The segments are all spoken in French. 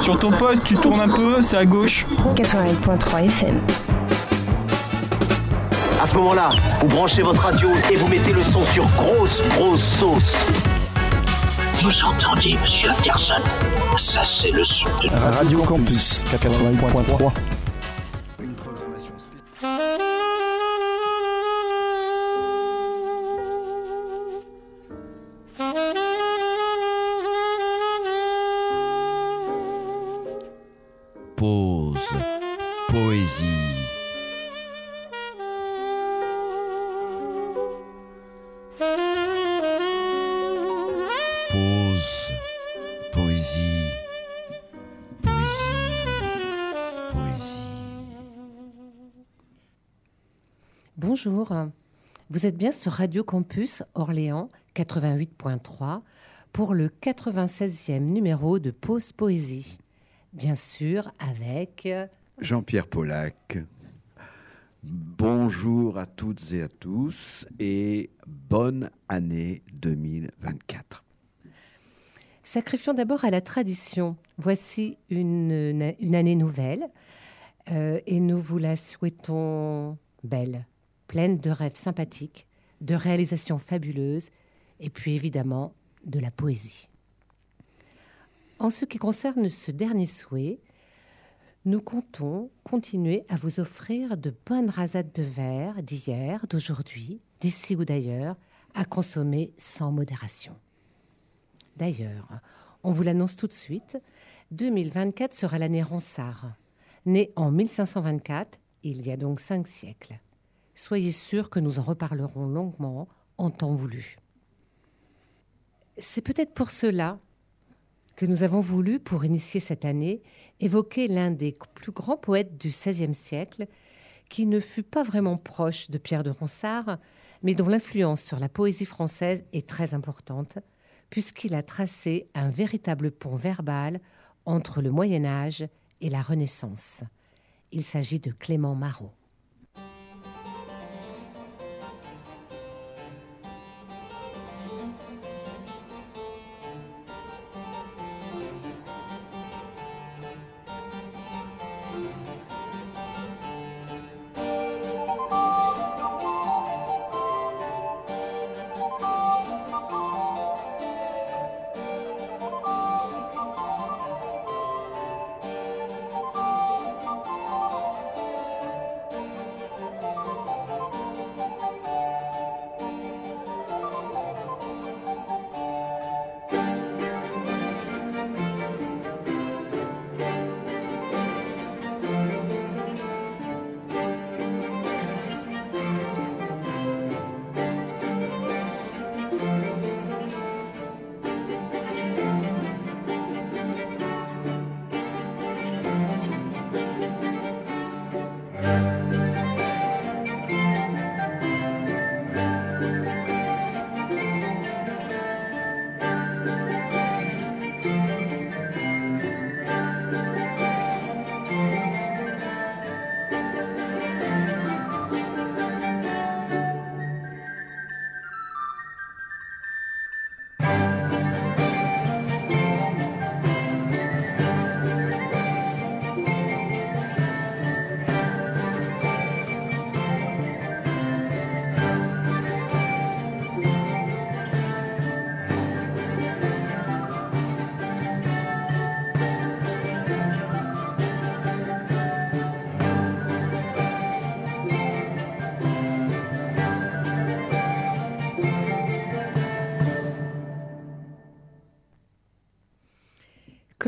Sur ton poste, tu tournes un peu, c'est à gauche. 88.3 FM. À ce moment-là, vous branchez votre radio et vous mettez le son sur grosse, grosse sauce. Vous entendez, monsieur Anderson? Ça, c'est le son de... Radio Campus 88.3. Bonjour, vous êtes bien sur Radio Campus Orléans 88.3 pour le 96e numéro de Pause Poésie. Bien sûr, avec Jean-Pierre Pollack. Bonjour à toutes et à tous et bonne année 2024. Sacrifions d'abord à la tradition. Voici une, une année nouvelle euh, et nous vous la souhaitons belle, pleine de rêves sympathiques, de réalisations fabuleuses et puis évidemment de la poésie. En ce qui concerne ce dernier souhait, nous comptons continuer à vous offrir de bonnes rasades de verre d'hier, d'aujourd'hui, d'ici ou d'ailleurs, à consommer sans modération. D'ailleurs, on vous l'annonce tout de suite, 2024 sera l'année Ronsard, née en 1524, il y a donc cinq siècles. Soyez sûrs que nous en reparlerons longuement en temps voulu. C'est peut-être pour cela que nous avons voulu, pour initier cette année, évoquer l'un des plus grands poètes du XVIe siècle, qui ne fut pas vraiment proche de Pierre de Ronsard, mais dont l'influence sur la poésie française est très importante, puisqu'il a tracé un véritable pont verbal entre le Moyen Âge et la Renaissance. Il s'agit de Clément Marot.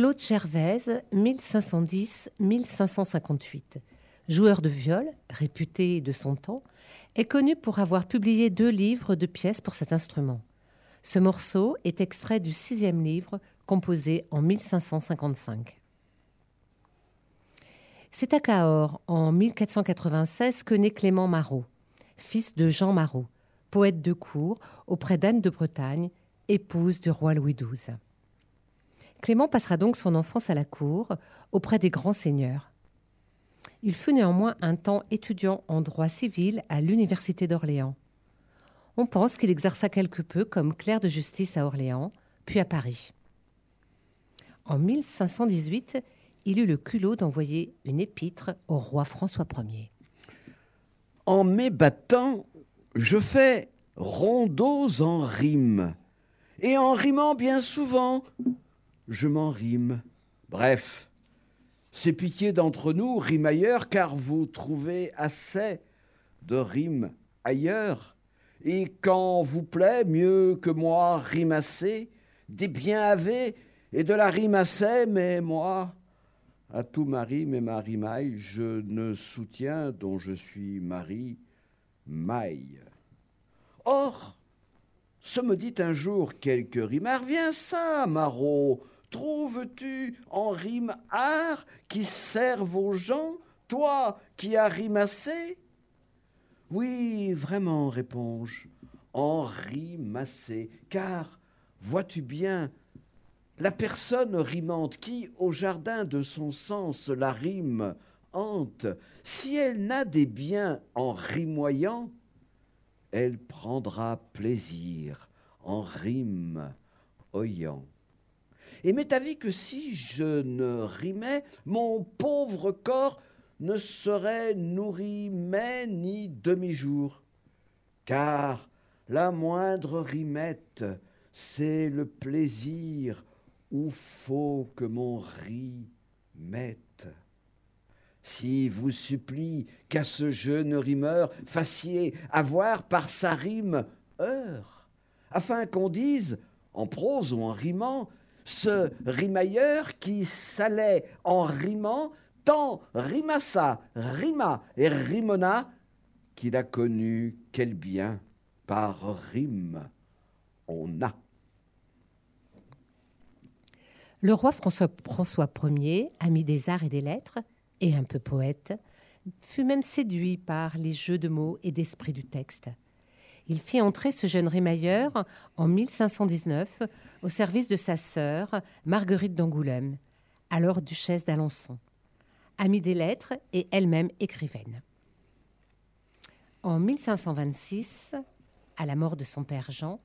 Claude Gervaise, 1510-1558. Joueur de viol, réputé de son temps, est connu pour avoir publié deux livres de pièces pour cet instrument. Ce morceau est extrait du sixième livre, composé en 1555. C'est à Cahors, en 1496, que naît Clément Marot, fils de Jean Marot, poète de cour auprès d'Anne de Bretagne, épouse du roi Louis XII. Clément passera donc son enfance à la cour, auprès des grands seigneurs. Il fut néanmoins un temps étudiant en droit civil à l'Université d'Orléans. On pense qu'il exerça quelque peu comme clerc de justice à Orléans, puis à Paris. En 1518, il eut le culot d'envoyer une épître au roi François Ier. En m'ébattant, je fais rondeaux en rime. Et en rimant bien souvent, je m'en rime. Bref, c'est pitié d'entre nous, rimailleurs, car vous trouvez assez de rimes ailleurs. Et quand vous plaît, mieux que moi, rimasser, des biens avez et de la rime assez, mais moi, à tout ma rime et ma rimaille, je ne soutiens dont je suis mari, maille. Or, se me dit un jour quelque rimard, viens ça, Marot, trouves-tu en rime art qui serve aux gens, toi qui as rimassé? Oui, vraiment, réponds-je, en rimassé, car, vois-tu bien, la personne rimante qui, au jardin de son sens, la rime hante, si elle n'a des biens en rimoyant, elle prendra plaisir en rime oyant. Et m'est avis que si je ne rimais, mon pauvre corps ne serait nourri mais ni demi-jour. Car la moindre rimette, c'est le plaisir où faut que mon riz mette. Si vous supplie qu'à ce jeune rimeur fassiez avoir par sa rime heure, afin qu'on dise, en prose ou en rimant, ce rimailleur qui s'allait en rimant, tant rimassa, rima et rimona, qu'il a connu quel bien par rime on a. Le roi François, François Ier, ami des arts et des lettres, et un peu poète, fut même séduit par les jeux de mots et d'esprit du texte. Il fit entrer ce jeune rimailleur en 1519 au service de sa sœur, Marguerite d'Angoulême, alors duchesse d'Alençon, amie des lettres et elle-même écrivaine. En 1526, à la mort de son père Jean,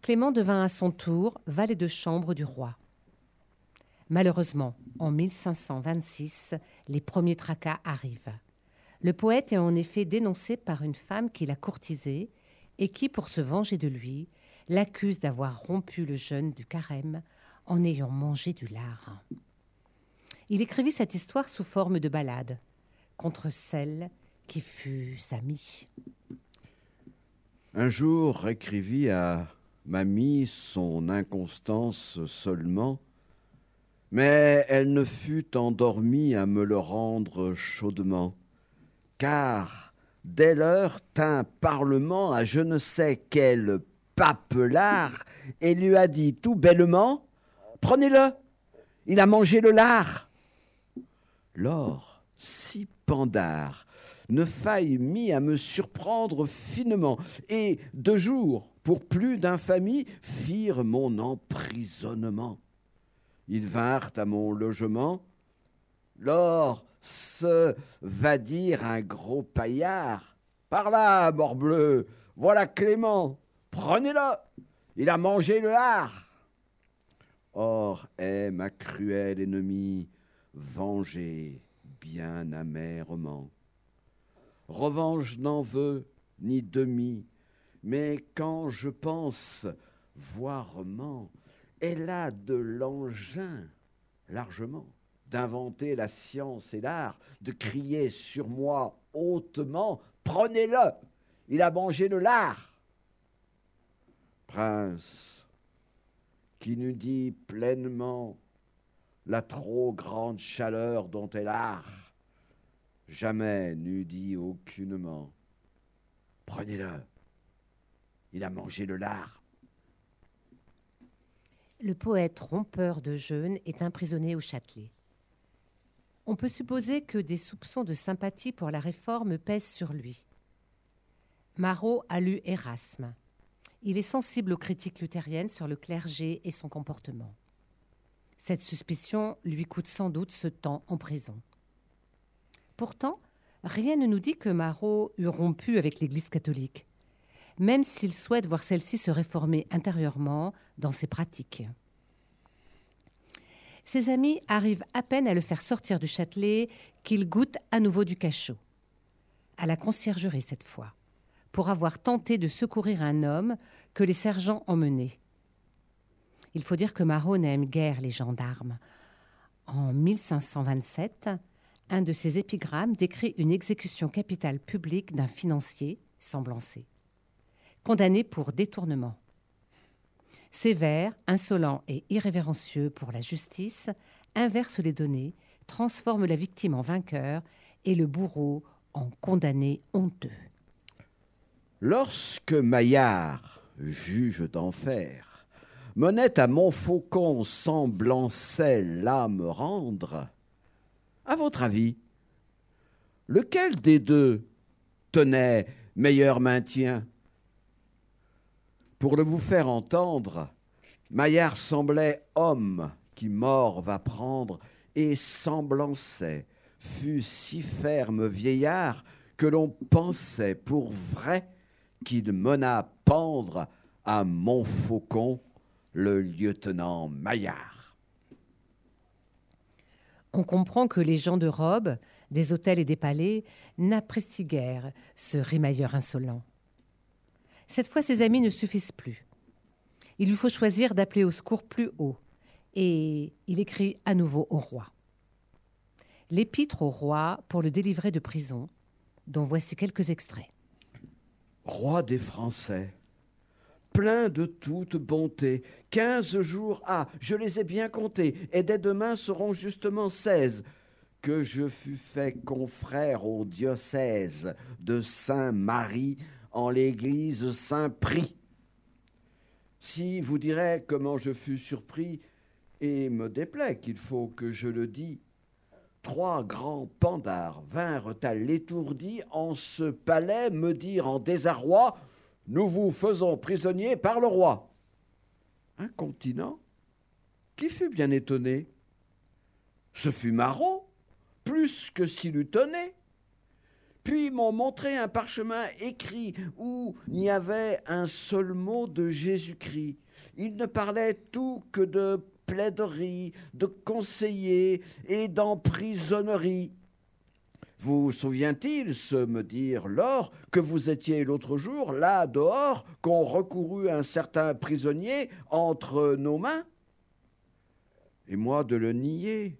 Clément devint à son tour valet de chambre du roi. Malheureusement, en 1526, les premiers tracas arrivent. Le poète est en effet dénoncé par une femme qui l'a courtisé et qui, pour se venger de lui, l'accuse d'avoir rompu le jeûne du carême en ayant mangé du lard. Il écrivit cette histoire sous forme de ballade contre celle qui fut sa mie. Un jour écrivit à mamie son inconstance seulement, mais elle ne fut endormie à me le rendre chaudement, car dès l'heure tint parlement à je ne sais quel papelard et lui a dit tout bellement Prenez-le, il a mangé le lard. L'or, si pendard, ne faille mis à me surprendre finement, et deux jours, pour plus d'infamie, firent mon emprisonnement. Ils vinrent à mon logement. L'or se va dire un gros paillard. Par là, morbleu, voilà Clément, prenez-le, il a mangé le lard. Or est ma cruelle ennemie vengée bien amèrement. Revanche n'en veut ni demi, mais quand je pense voirement, elle a de l'engin largement d'inventer la science et l'art, de crier sur moi hautement Prenez-le Il a mangé le lard Prince, qui nous dit pleinement la trop grande chaleur dont elle a, jamais n'eût dit aucunement Prenez-le Il a mangé le lard le poète rompeur de jeûne est emprisonné au Châtelet. On peut supposer que des soupçons de sympathie pour la réforme pèsent sur lui. Marot a lu Erasme. Il est sensible aux critiques luthériennes sur le clergé et son comportement. Cette suspicion lui coûte sans doute ce temps en prison. Pourtant, rien ne nous dit que Marot eût rompu avec l'Église catholique même s'il souhaite voir celle-ci se réformer intérieurement dans ses pratiques. Ses amis arrivent à peine à le faire sortir du Châtelet qu'il goûte à nouveau du cachot. À la conciergerie cette fois, pour avoir tenté de secourir un homme que les sergents emmenaient. Il faut dire que Marot n'aime guère les gendarmes. En 1527, un de ses épigrammes décrit une exécution capitale publique d'un financier, Semblancé, condamné pour détournement. Sévère, insolent et irrévérencieux pour la justice, inverse les données, transforme la victime en vainqueur et le bourreau en condamné honteux. Lorsque Maillard, juge d'enfer, menait à Montfaucon semblançait l'âme rendre, à votre avis, lequel des deux tenait meilleur maintien? Pour le vous faire entendre, Maillard semblait homme qui mort va prendre et semblançait, fut si ferme vieillard que l'on pensait pour vrai qu'il mena pendre à Montfaucon le lieutenant Maillard. On comprend que les gens de robe, des hôtels et des palais, n'apprécient guère ce rimailleur insolent. Cette fois, ses amis ne suffisent plus. Il lui faut choisir d'appeler au secours plus haut, et il écrit à nouveau au roi. L'épître au roi pour le délivrer de prison, dont voici quelques extraits. Roi des Français, plein de toute bonté, quinze jours ah, je les ai bien comptés, et dès demain seront justement seize, que je fus fait confrère au diocèse de Saint-Marie l'église Saint-Prix. Si vous direz comment je fus surpris, et me déplaît qu'il faut que je le dise, trois grands pandards vinrent à l'étourdi en ce palais me dire en désarroi Nous vous faisons prisonnier par le roi. Un continent qui fut bien étonné. Ce fut Marot, plus que s'il eût tonné. Puis m'ont montré un parchemin écrit où il y avait un seul mot de Jésus-Christ. Il ne parlait tout que de plaiderie, de conseiller et d'emprisonnerie. Vous souvient-il, se me dire lors, que vous étiez l'autre jour là dehors, qu'on recourut un certain prisonnier entre nos mains? Et moi de le nier.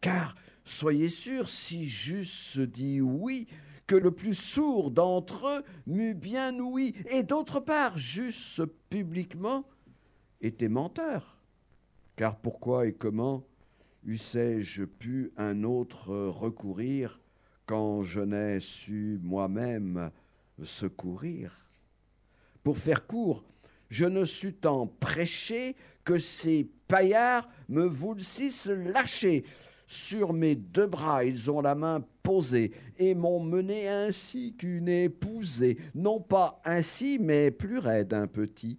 Car, soyez sûr, si j'eusse dit oui, que le plus sourd d'entre eux m'eût bien ouï, et d'autre part, j'eusse publiquement été menteur. Car pourquoi et comment eussé-je pu un autre recourir quand je n'ai su moi-même secourir? Pour faire court, je ne sus tant prêcher que ces paillards me voulsissent lâcher. Sur mes deux bras, ils ont la main posée et m'ont mené ainsi qu'une épousée, non pas ainsi, mais plus raide un petit.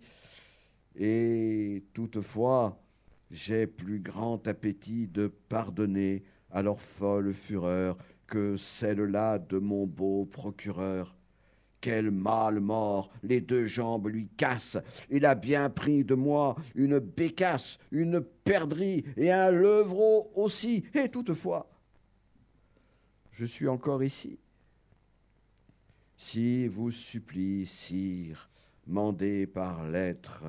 Et toutefois, j'ai plus grand appétit de pardonner à leur folle fureur que celle-là de mon beau procureur. Quel mal mort, les deux jambes lui cassent. Il a bien pris de moi une bécasse, une perdrix et un levreau aussi. Et toutefois, je suis encore ici. Si vous supplie, sire, mandé par lettre,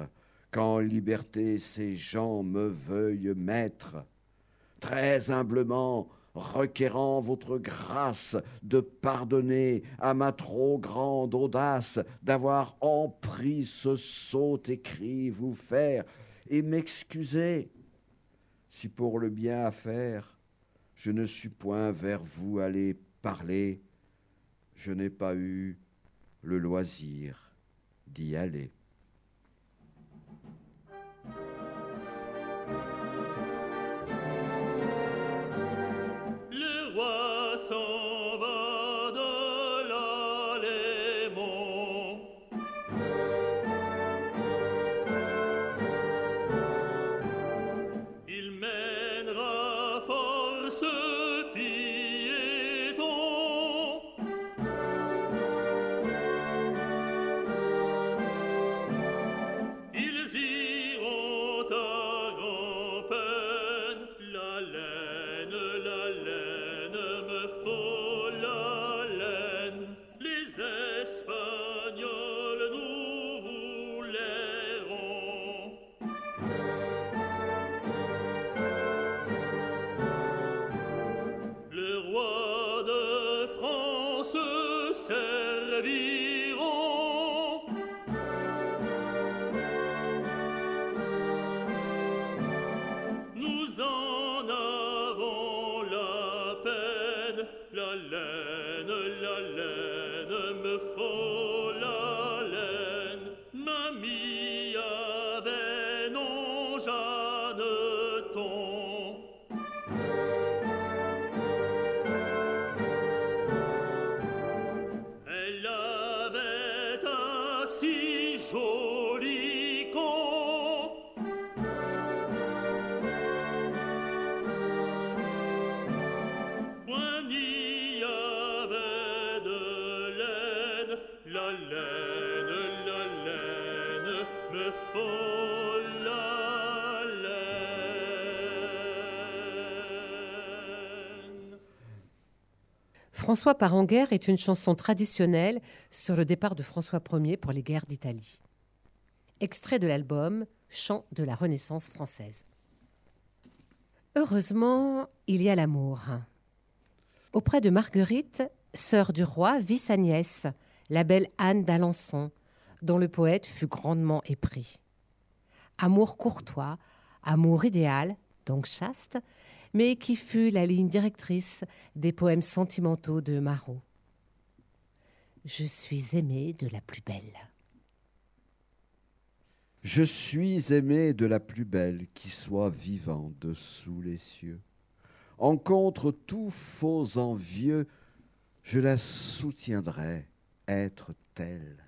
qu'en liberté ces gens me veuillent mettre. Très humblement, requérant votre grâce de pardonner à ma trop grande audace d'avoir empris ce sot écrit vous faire et m'excuser si pour le bien à faire je ne suis point vers vous allé parler, je n'ai pas eu le loisir d'y aller. François part en guerre est une chanson traditionnelle sur le départ de François Ier pour les guerres d'Italie. Extrait de l'album Chant de la Renaissance française. Heureusement, il y a l'amour. Auprès de Marguerite, sœur du roi, vit sa nièce, la belle Anne d'Alençon, dont le poète fut grandement épris. Amour courtois, amour idéal, donc chaste, mais qui fut la ligne directrice des poèmes sentimentaux de Marot. Je suis aimée de la plus belle. Je suis aimé de la plus belle qui soit vivant dessous les cieux. En contre tout faux envieux, je la soutiendrai être telle.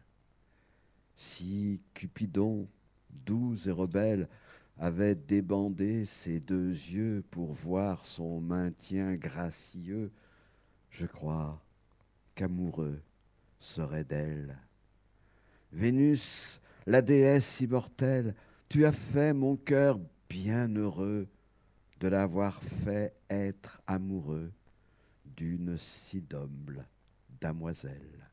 Si Cupidon, doux et rebelle, avait débandé ses deux yeux pour voir son maintien gracieux, je crois qu'amoureux serait d'elle. Vénus, la déesse immortelle, tu as fait mon cœur bien heureux de l'avoir fait être amoureux d'une si noble damoiselle.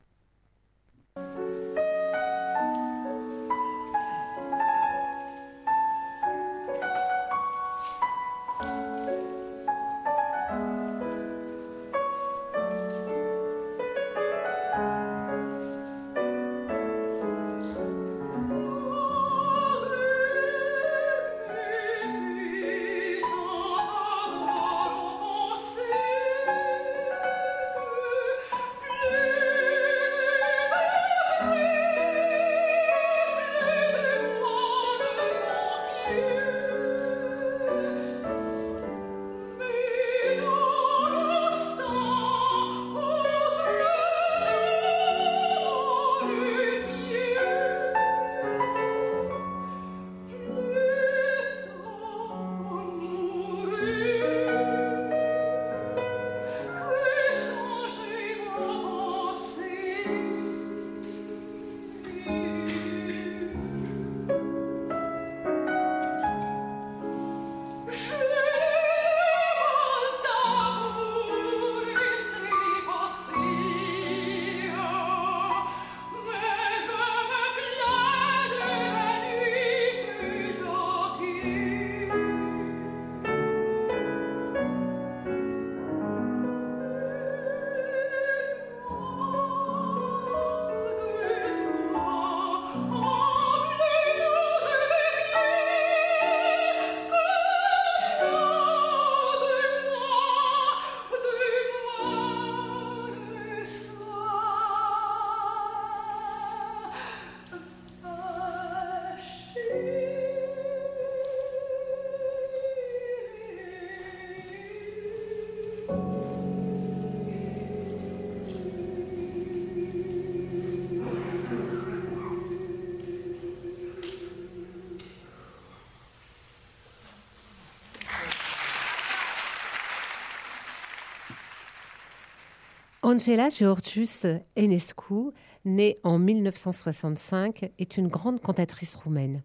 Angela Georgius Enescu, née en 1965, est une grande cantatrice roumaine.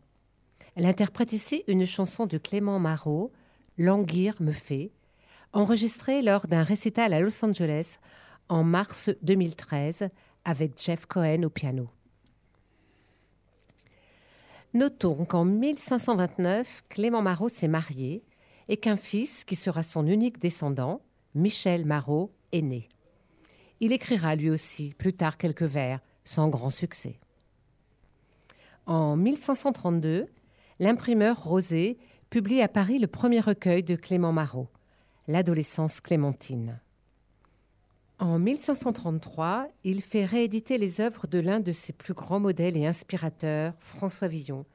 Elle interprète ici une chanson de Clément Marot, Languir me fait, enregistré lors d'un récital à Los Angeles en mars 2013 avec Jeff Cohen au piano. Notons qu'en 1529, Clément Marot s'est marié et qu'un fils, qui sera son unique descendant, Michel Marot, est né. Il écrira lui aussi plus tard quelques vers, sans grand succès. En 1532, l'imprimeur Rosé publie à Paris le premier recueil de Clément Marot, L'adolescence clémentine. En 1533, il fait rééditer les œuvres de l'un de ses plus grands modèles et inspirateurs, François Villon,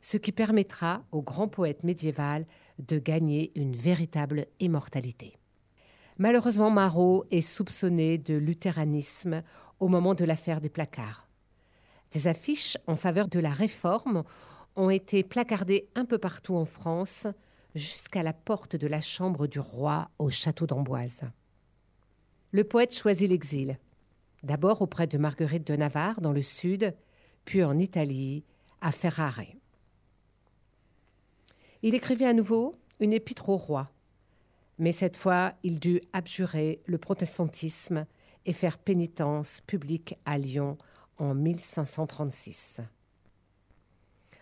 ce qui permettra au grand poète médiéval de gagner une véritable immortalité. Malheureusement, Marot est soupçonné de luthéranisme au moment de l'affaire des placards. Des affiches en faveur de la réforme ont été placardées un peu partout en France, jusqu'à la porte de la chambre du roi au château d'Amboise. Le poète choisit l'exil, d'abord auprès de Marguerite de Navarre dans le sud, puis en Italie, à Ferrare. Il écrivit à nouveau une épître au roi, mais cette fois il dut abjurer le protestantisme et faire pénitence publique à Lyon en 1536.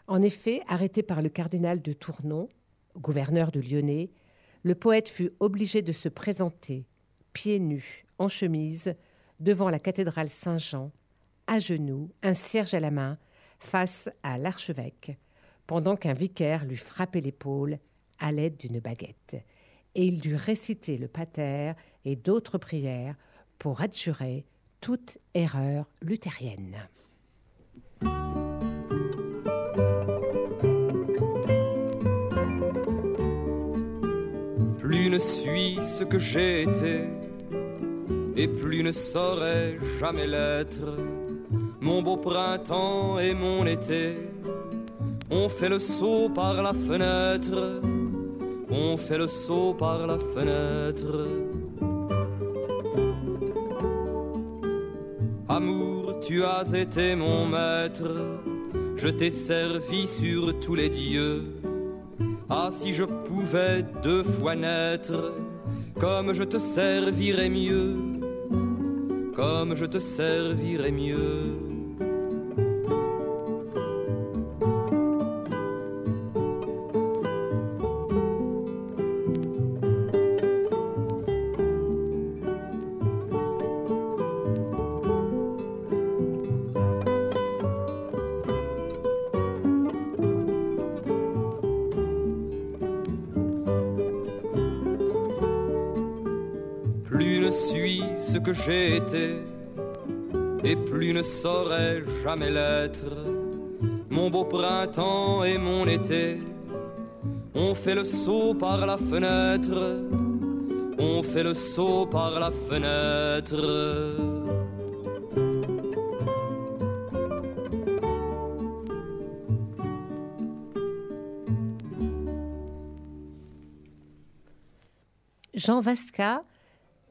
En effet, arrêté par le cardinal de Tournon, gouverneur de Lyonnais, le poète fut obligé de se présenter, pieds nus, en chemise, devant la cathédrale Saint-Jean, à genoux, un cierge à la main, face à l'archevêque, pendant qu'un vicaire lui frappait l'épaule à l'aide d'une baguette. Et il dut réciter le pater et d'autres prières pour adjurer toute erreur luthérienne. Plus ne suis ce que j'ai été, et plus ne saurais jamais l'être. Mon beau printemps et mon été, on fait le saut par la fenêtre, on fait le saut par la fenêtre. Amour, tu as été mon maître, je t'ai servi sur tous les dieux. Ah, si je pouvais deux fois naître, comme je te servirais mieux, comme je te servirais mieux. Ne saurais jamais l'être. Mon beau printemps et mon été, on fait le saut par la fenêtre, on fait le saut par la fenêtre. Jean Vasca,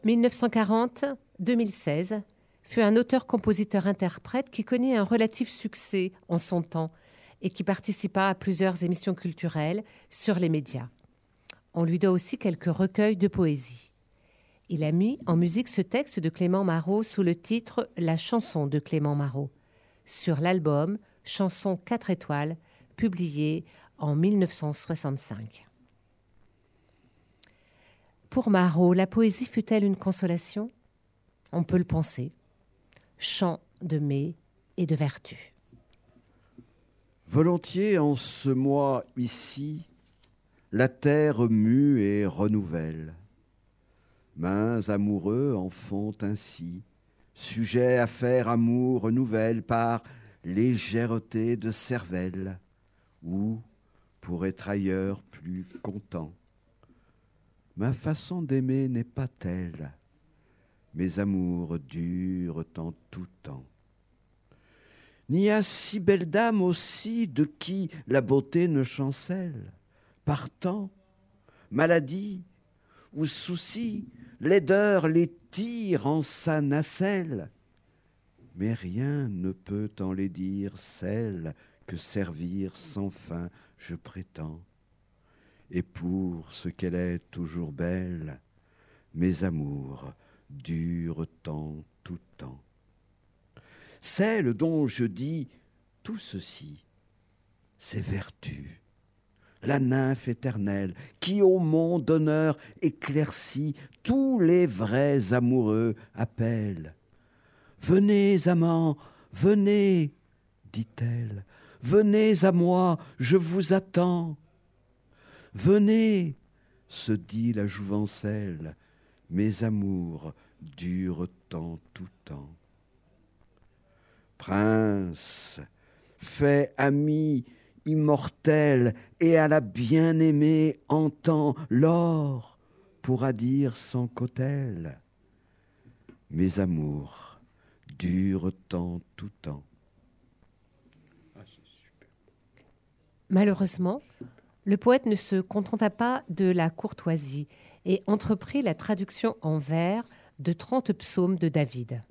1940-2016, fut un auteur-compositeur-interprète qui connaît un relatif succès en son temps et qui participa à plusieurs émissions culturelles sur les médias. On lui doit aussi quelques recueils de poésie. Il a mis en musique ce texte de Clément Marot sous le titre La chanson de Clément Marot sur l'album Chanson 4 étoiles publié en 1965. Pour Marot, la poésie fut-elle une consolation? On peut le penser. Chant de mai et de vertu. Volontiers en ce mois ici, la terre mue et renouvelle. Mains amoureux en font ainsi, sujets à faire amour renouvelle par légèreté de cervelle, ou pour être ailleurs plus content. Ma façon d'aimer n'est pas telle, mes amours durent en tout temps. N'y a si belle dame aussi de qui la beauté ne chancelle. Partant, maladie ou souci, laideur les tire en sa nacelle. Mais rien ne peut en les dire celle que servir sans fin je prétends. Et pour ce qu'elle est toujours belle, mes amours durent tant tout temps. Celle dont je dis tout ceci, c'est vertu, la nymphe éternelle qui au monde d'honneur éclaircit tous les vrais amoureux appelle. Venez, amants, venez, dit-elle, venez à moi, je vous attends. Venez, se dit la jouvencelle, mes amours durent tant tout temps. Prince, fais ami immortel et à la bien-aimée entend l'or pourra dire sans qu'autel. Mes amours durent tant tout temps. Malheureusement, le poète ne se contenta pas de la courtoisie et entreprit la traduction en vers de 30 psaumes de David.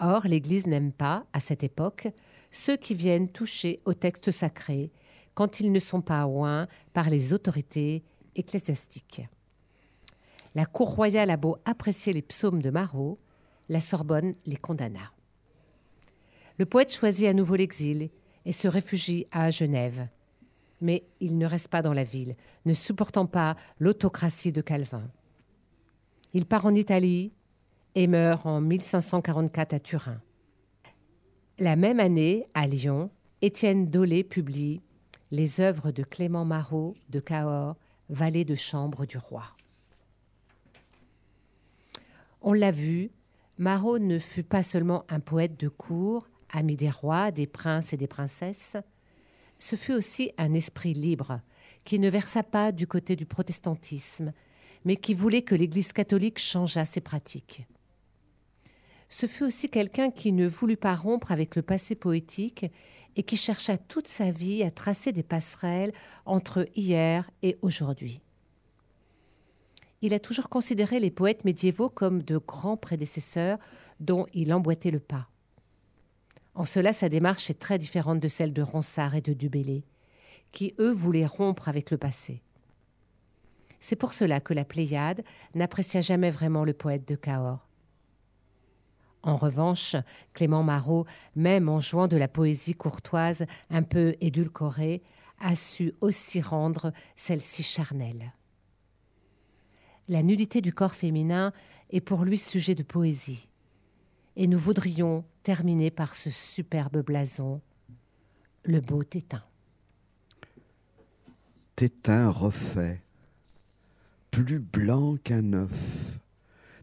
Or, l'Église n'aime pas, à cette époque, ceux qui viennent toucher au texte sacré quand ils ne sont pas oints par les autorités ecclésiastiques. La cour royale a beau apprécier les psaumes de Marot, la Sorbonne les condamna. Le poète choisit à nouveau l'exil et se réfugie à Genève. Mais il ne reste pas dans la ville, ne supportant pas l'autocratie de Calvin. Il part en Italie et meurt en 1544 à Turin. La même année, à Lyon, Étienne Dolé publie les œuvres de Clément Marot de Cahors, valet de chambre du roi. On l'a vu, Marot ne fut pas seulement un poète de cour, ami des rois, des princes et des princesses, ce fut aussi un esprit libre, qui ne versa pas du côté du protestantisme, mais qui voulait que l'Église catholique changeât ses pratiques. Ce fut aussi quelqu'un qui ne voulut pas rompre avec le passé poétique et qui chercha toute sa vie à tracer des passerelles entre hier et aujourd'hui. Il a toujours considéré les poètes médiévaux comme de grands prédécesseurs dont il emboîtait le pas. En cela, sa démarche est très différente de celle de Ronsard et de Dubélé, qui, eux, voulaient rompre avec le passé. C'est pour cela que la Pléiade n'apprécia jamais vraiment le poète de Cahors. En revanche, Clément Marot, même en jouant de la poésie courtoise un peu édulcorée, a su aussi rendre celle-ci charnelle. La nudité du corps féminin est pour lui sujet de poésie. Et nous voudrions terminer par ce superbe blason, le beau Tétin. Tétin refait, plus blanc qu'un œuf,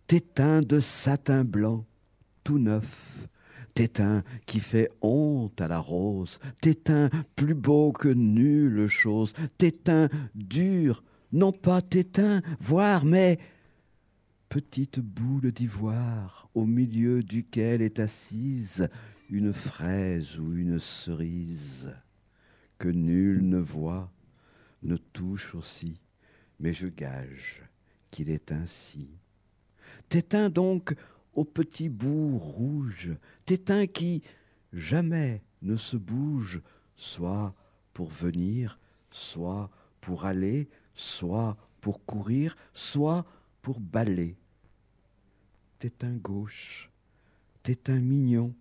Tétin de satin blanc, tout neuf, Tétin qui fait honte à la rose, Tétin plus beau que nulle chose, Tétin dur, non pas Tétin, voire, mais petite boule d'ivoire au milieu duquel est assise une fraise ou une cerise que nul ne voit, ne touche aussi, mais je gage qu'il est ainsi. Tétin donc au petit bout rouge, tétin qui jamais ne se bouge, soit pour venir, soit pour aller, soit pour courir, soit pour balayer. Tétin gauche, tétin mignon,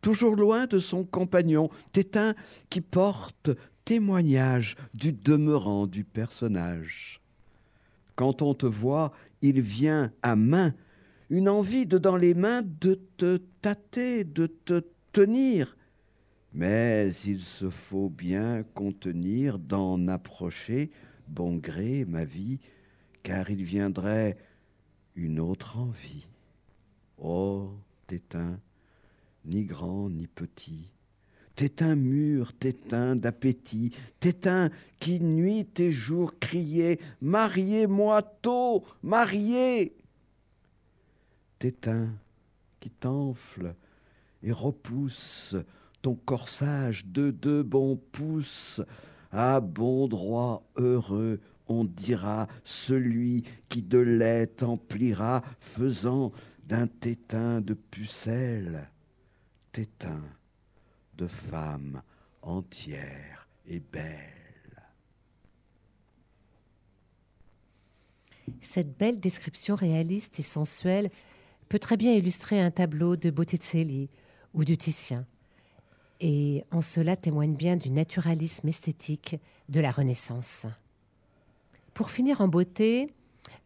toujours loin de son compagnon, tétin qui porte témoignage du demeurant du personnage. Quand on te voit, il vient à main une envie de dans les mains de te tâter, de te tenir. Mais il se faut bien contenir d'en approcher bon gré ma vie, car il viendrait une autre envie. Oh, tétin, ni grand ni petit, tétin mûr, tétin d'appétit, tétin qui nuit et jour criait Mariez-moi tôt, mariez! Tétin qui t'enfle et repousse ton corsage de deux bons pouces, à bon droit heureux, on dira celui qui de lait emplira, faisant d'un tétin de pucelle, tétin de femme entière et belle. Cette belle description réaliste et sensuelle peut très bien illustrer un tableau de Botticelli ou du Titien. Et en cela témoigne bien du naturalisme esthétique de la Renaissance. Pour finir en beauté,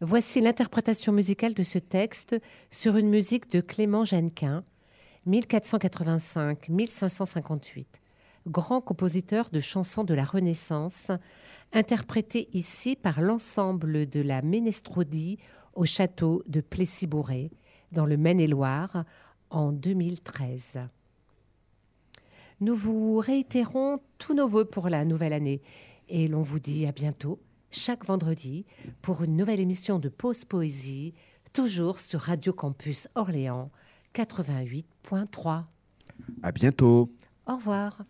voici l'interprétation musicale de ce texte sur une musique de Clément Jeannequin, 1485-1558, grand compositeur de chansons de la Renaissance, interprété ici par l'ensemble de la Ménestrodie au château de Plessis-Bourré, dans le Maine-et-Loire, en 2013. Nous vous réitérons tous nos voeux pour la nouvelle année et l'on vous dit à bientôt, chaque vendredi, pour une nouvelle émission de Pause Poésie, toujours sur Radio Campus Orléans 88.3. À bientôt. Au revoir.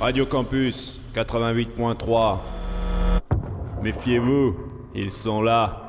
Radio Campus 88.3. Méfiez-vous, ils sont là.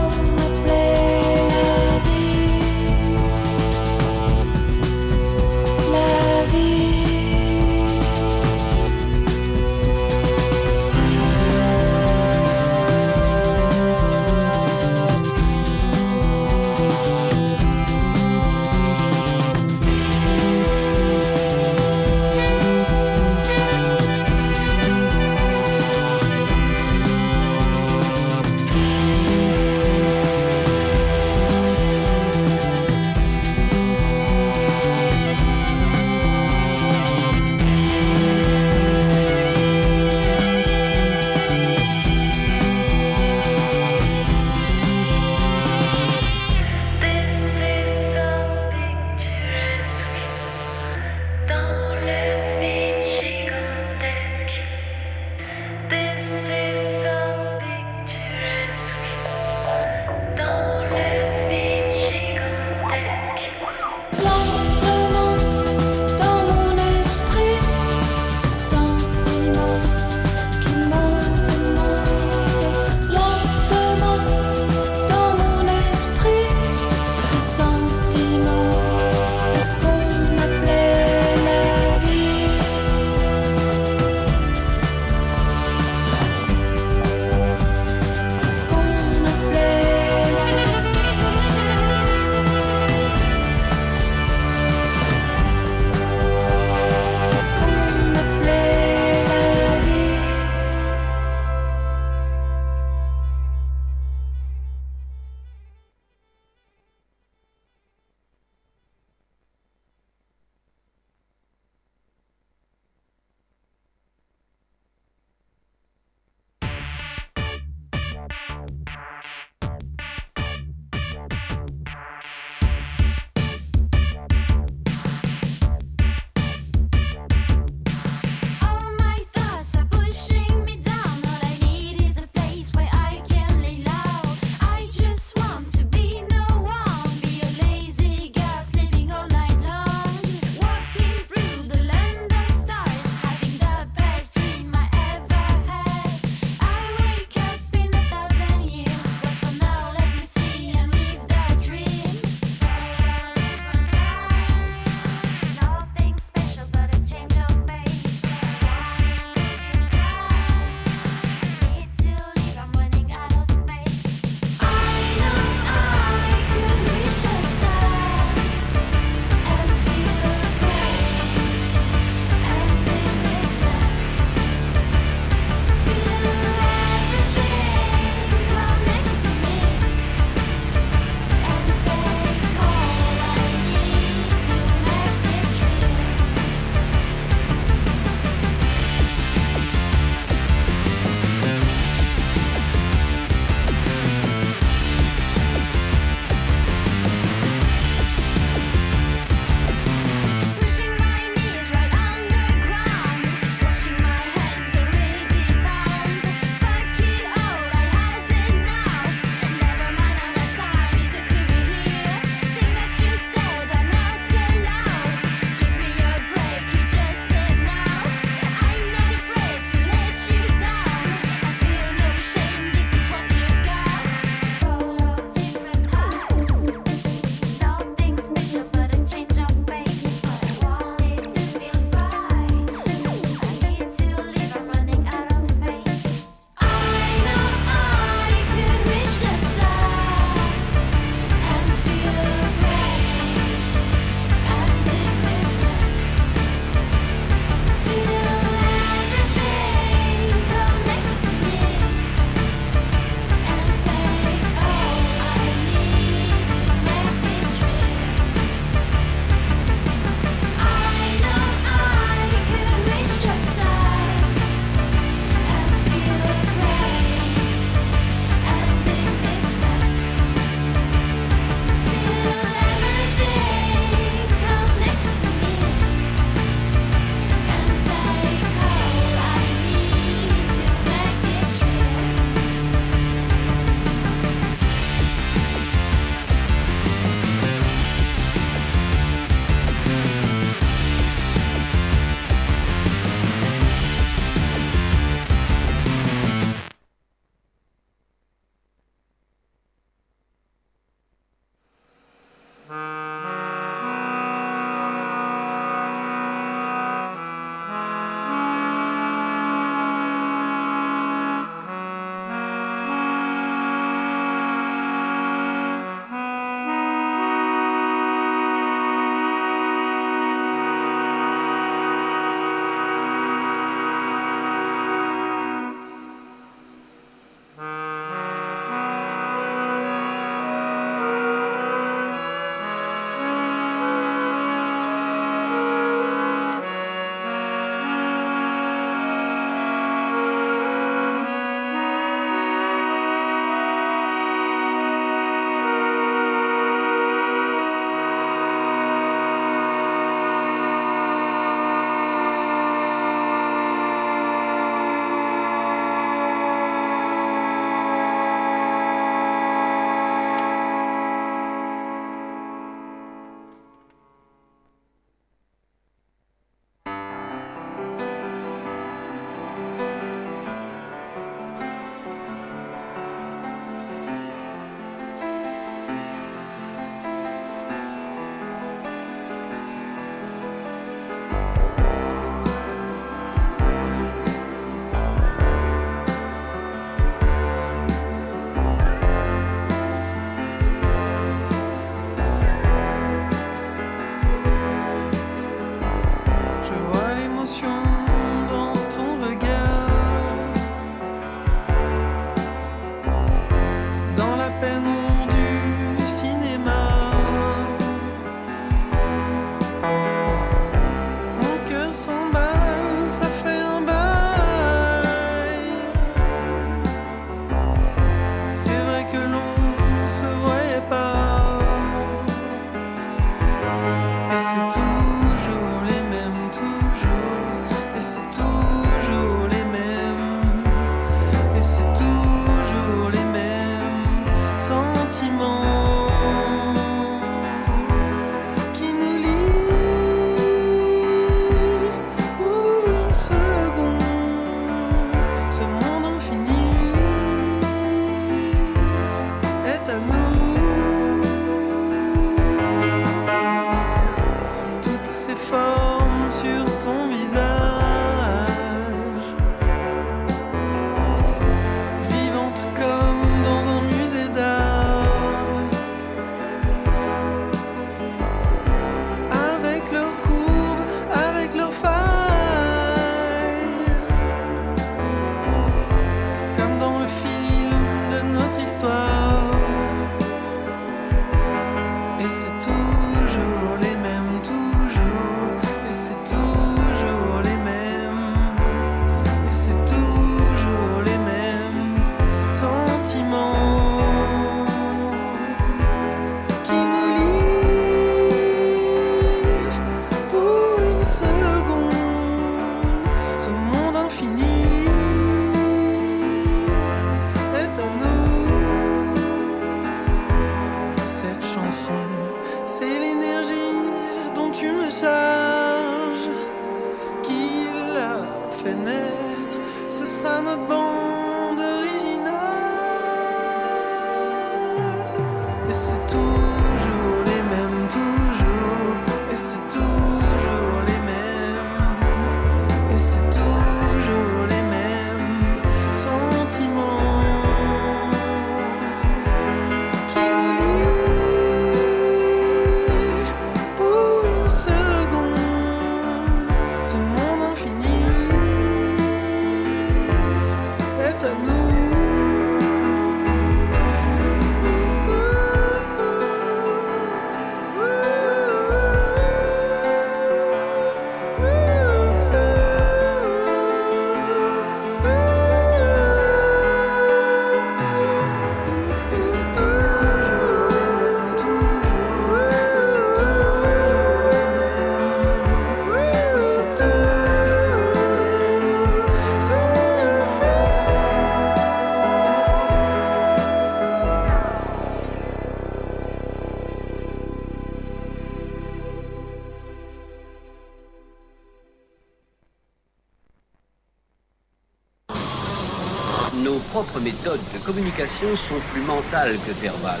Méthodes de communication sont plus mentales que verbales.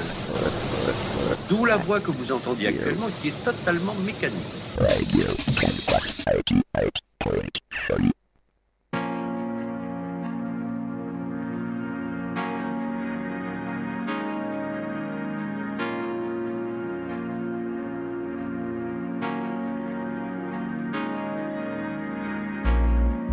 D'où la voix que vous entendiez actuellement qui est totalement mécanique.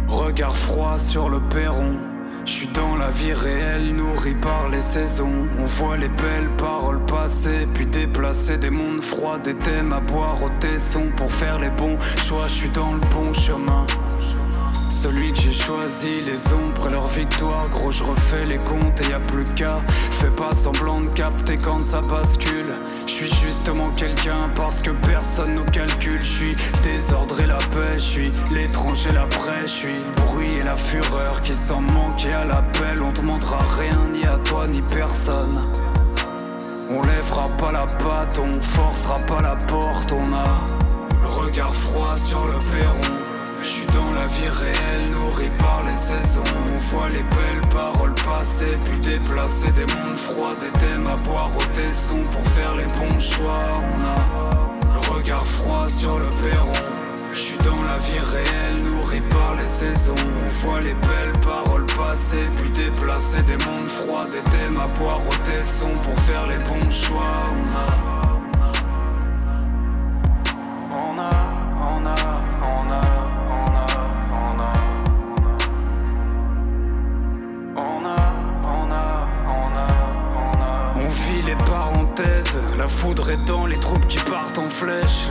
Regard froid sur le perron. Je suis dans la vie réelle, nourri par les saisons. On voit les belles paroles passer, puis déplacer des mondes froids, des thèmes à boire au tesson pour faire les bons choix. Je suis dans le bon chemin. Celui que j'ai choisi, les ombres et leur victoire. Gros, je refais les comptes et y a plus qu'à. Fais pas semblant de capter quand ça bascule. Je suis justement quelqu'un parce que personne nous calcule. Je suis désordre et la paix, je suis l'étranger, la presse. Je suis le bruit et la fureur qui s'en manquer à l'appel. On demandera rien ni à toi ni personne. On lèvera pas la patte, on forcera pas la porte. On a le regard froid sur le perron. Dans vie réelle, nourri par les saisons. On voit les belles paroles passer, puis déplacer des mondes froids, des thèmes à boire au tesson pour faire les bons choix. On a le regard froid sur le perron. Je suis dans la vie réelle, nourri par les saisons. On voit les belles paroles passer, puis déplacer des mondes froids, des thèmes à boire au tesson pour faire les bons choix. On a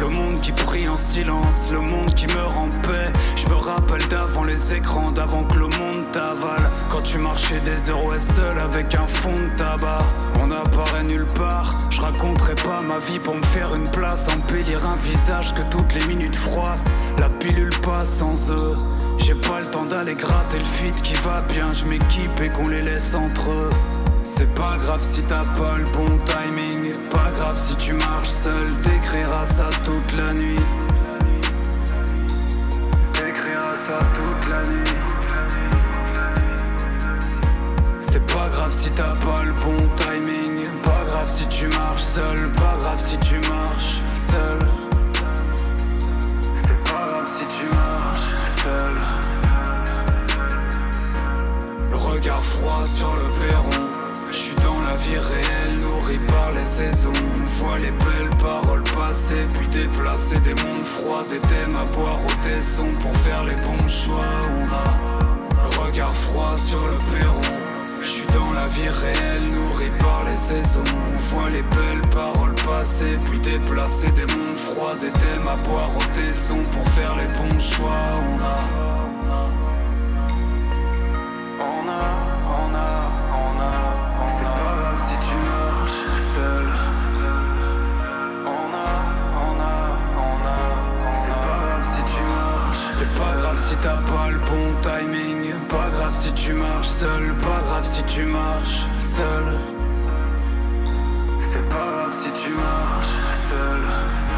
Le monde qui prie en silence, le monde qui meurt en paix. Je me rappelle d'avant les écrans, d'avant que le monde t'avale. Quand tu marchais des ouest seul avec un fond de tabac. On apparaît nulle part, je raconterai pas ma vie pour me faire une place. Embellir un visage que toutes les minutes froissent. La pilule passe sans eux. J'ai pas le temps d'aller gratter le feed qui va bien, je m'équipe et qu'on les laisse entre eux. C'est pas grave si t'as pas le bon timing, pas grave si tu marches seul, t'écriras ça toute la nuit. T'écriras ça toute la nuit. C'est pas grave si t'as pas le bon timing, pas grave si tu marches seul, pas grave si tu marches seul. C'est pas grave si tu marches seul. Le regard froid sur le perron. Je suis dans la vie réelle, nourri par les saisons. On les belles paroles passer, puis déplacer des mondes froids, des thèmes à boire au tesson pour faire les bons choix. On a le regard froid sur le perron. Je suis dans la vie réelle, nourri par les saisons. On les belles paroles passer, puis déplacer des mondes froids, des thèmes à boire au tesson pour faire les bons choix. On a C'est pas grave si t'as pas le bon timing. Pas grave si tu marches seul. Pas grave si tu marches seul. C'est pas grave si tu marches seul.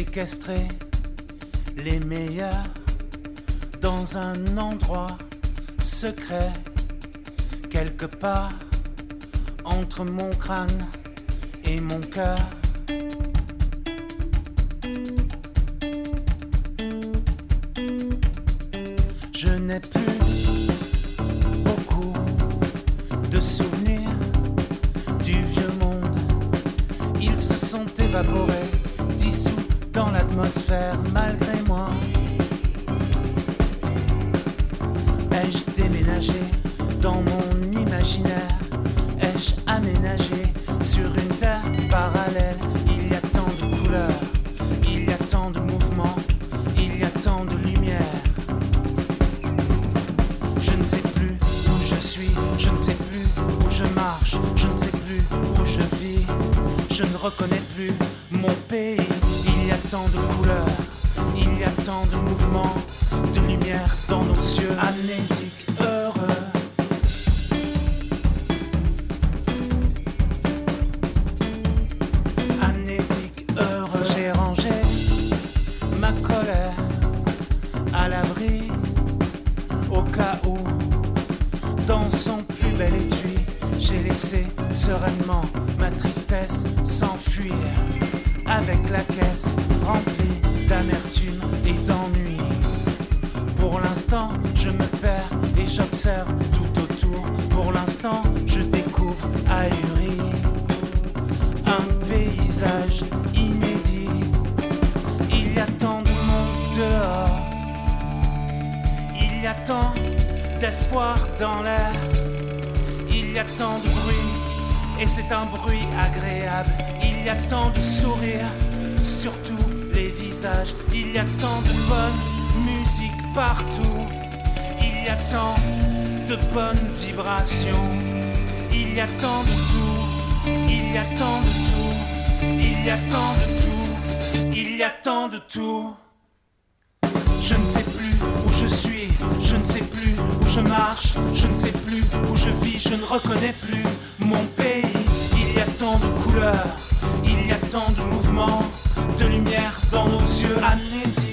Séquestré les meilleurs dans un endroit secret, quelque part entre mon crâne et mon cœur. Au cas où, dans son plus bel étui, j'ai laissé sereinement ma tristesse s'enfuir avec la caisse remplie d'amertume et d'ennui. Pour l'instant, je me perds et j'observe tout autour. Pour l'instant, je découvre ahuri un paysage tant d'espoir dans l'air. Il y a tant de bruit, et c'est un bruit agréable. Il y a tant de sourires, surtout les visages. Il y a tant de bonne musique partout. Il y a tant de bonnes vibrations. Il y a tant de tout. Il y a tant de tout. Il y a tant de tout. Il y a tant de tout. Je ne sais ne sais plus où je marche, je ne sais plus où je vis, je ne reconnais plus mon pays. Il y a tant de couleurs, il y a tant de mouvements, de lumière dans nos yeux. Amnésie